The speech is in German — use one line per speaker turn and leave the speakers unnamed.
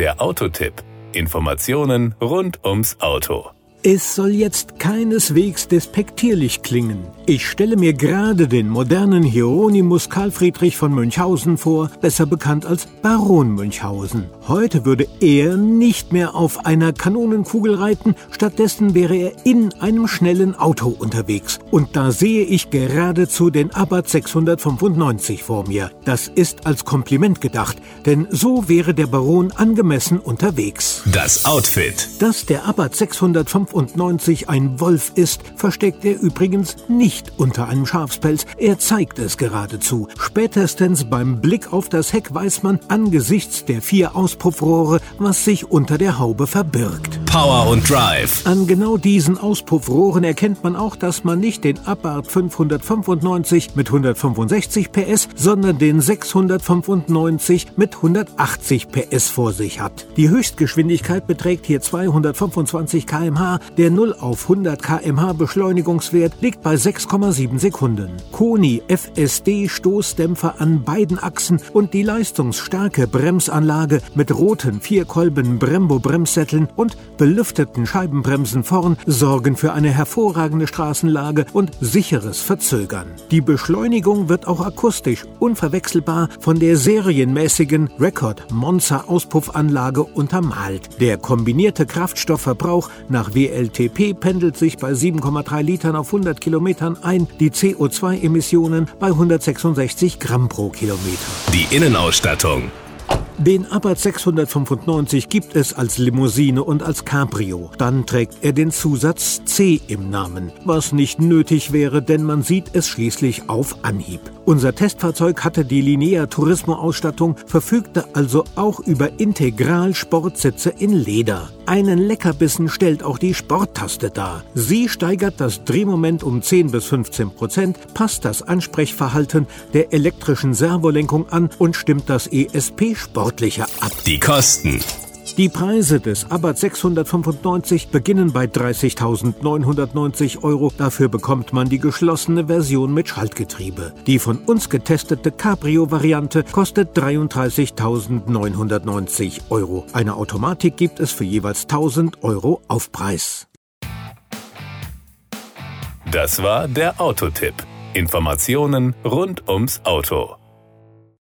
Der Autotipp. Informationen rund ums Auto.
Es soll jetzt keineswegs despektierlich klingen. Ich stelle mir gerade den modernen Hieronymus Karl Friedrich von Münchhausen vor, besser bekannt als Baron Münchhausen. Heute würde er nicht mehr auf einer Kanonenkugel reiten, stattdessen wäre er in einem schnellen Auto unterwegs. Und da sehe ich geradezu den Abarth 695 vor mir. Das ist als Kompliment gedacht, denn so wäre der Baron angemessen unterwegs.
Das Outfit.
Dass der Abarth 695 ein Wolf ist, versteckt er übrigens nicht unter einem Schafspelz. Er zeigt es geradezu. Spätestens beim Blick auf das Heck weiß man angesichts der vier Auspuffrohre, was sich unter der Haube verbirgt.
Power und Drive.
An genau diesen Auspuffrohren erkennt man auch, dass man nicht den Abarth 595 mit 165 PS, sondern den 695 mit 180 PS vor sich hat. Die Höchstgeschwindigkeit beträgt hier 225 km/h. Der 0 auf 100 km/h Beschleunigungswert liegt bei 6,7 Sekunden. Koni FSD Stoßdämpfer an beiden Achsen und die leistungsstarke Bremsanlage mit roten Vierkolben Brembo Bremssätteln und belüfteten Scheibenbremsen vorn sorgen für eine hervorragende Straßenlage und sicheres Verzögern. Die Beschleunigung wird auch akustisch unverwechselbar von der serienmäßigen Record Monza Auspuffanlage untermalt. Der kombinierte Kraftstoffverbrauch nach WLTP pendelt sich bei 7,3 Litern auf 100 Kilometern ein, die CO2-Emissionen bei 166 Gramm pro Kilometer.
Die Innenausstattung.
Den Abarth 695 gibt es als Limousine und als Cabrio. Dann trägt er den Zusatz C im Namen, was nicht nötig wäre, denn man sieht es schließlich auf Anhieb. Unser Testfahrzeug hatte die Linea Turismo Ausstattung, verfügte also auch über Integral Sportsitze in Leder. Einen Leckerbissen stellt auch die Sporttaste dar. Sie steigert das Drehmoment um 10 bis 15 Prozent, passt das Ansprechverhalten der elektrischen Servolenkung an und stimmt das ESP sportlicher ab.
Die Kosten.
Die Preise des Abarth 695 beginnen bei 30.990 Euro. Dafür bekommt man die geschlossene Version mit Schaltgetriebe. Die von uns getestete Cabrio-Variante kostet 33.990 Euro. Eine Automatik gibt es für jeweils 1000 Euro Aufpreis.
Das war der Autotipp. Informationen rund ums Auto.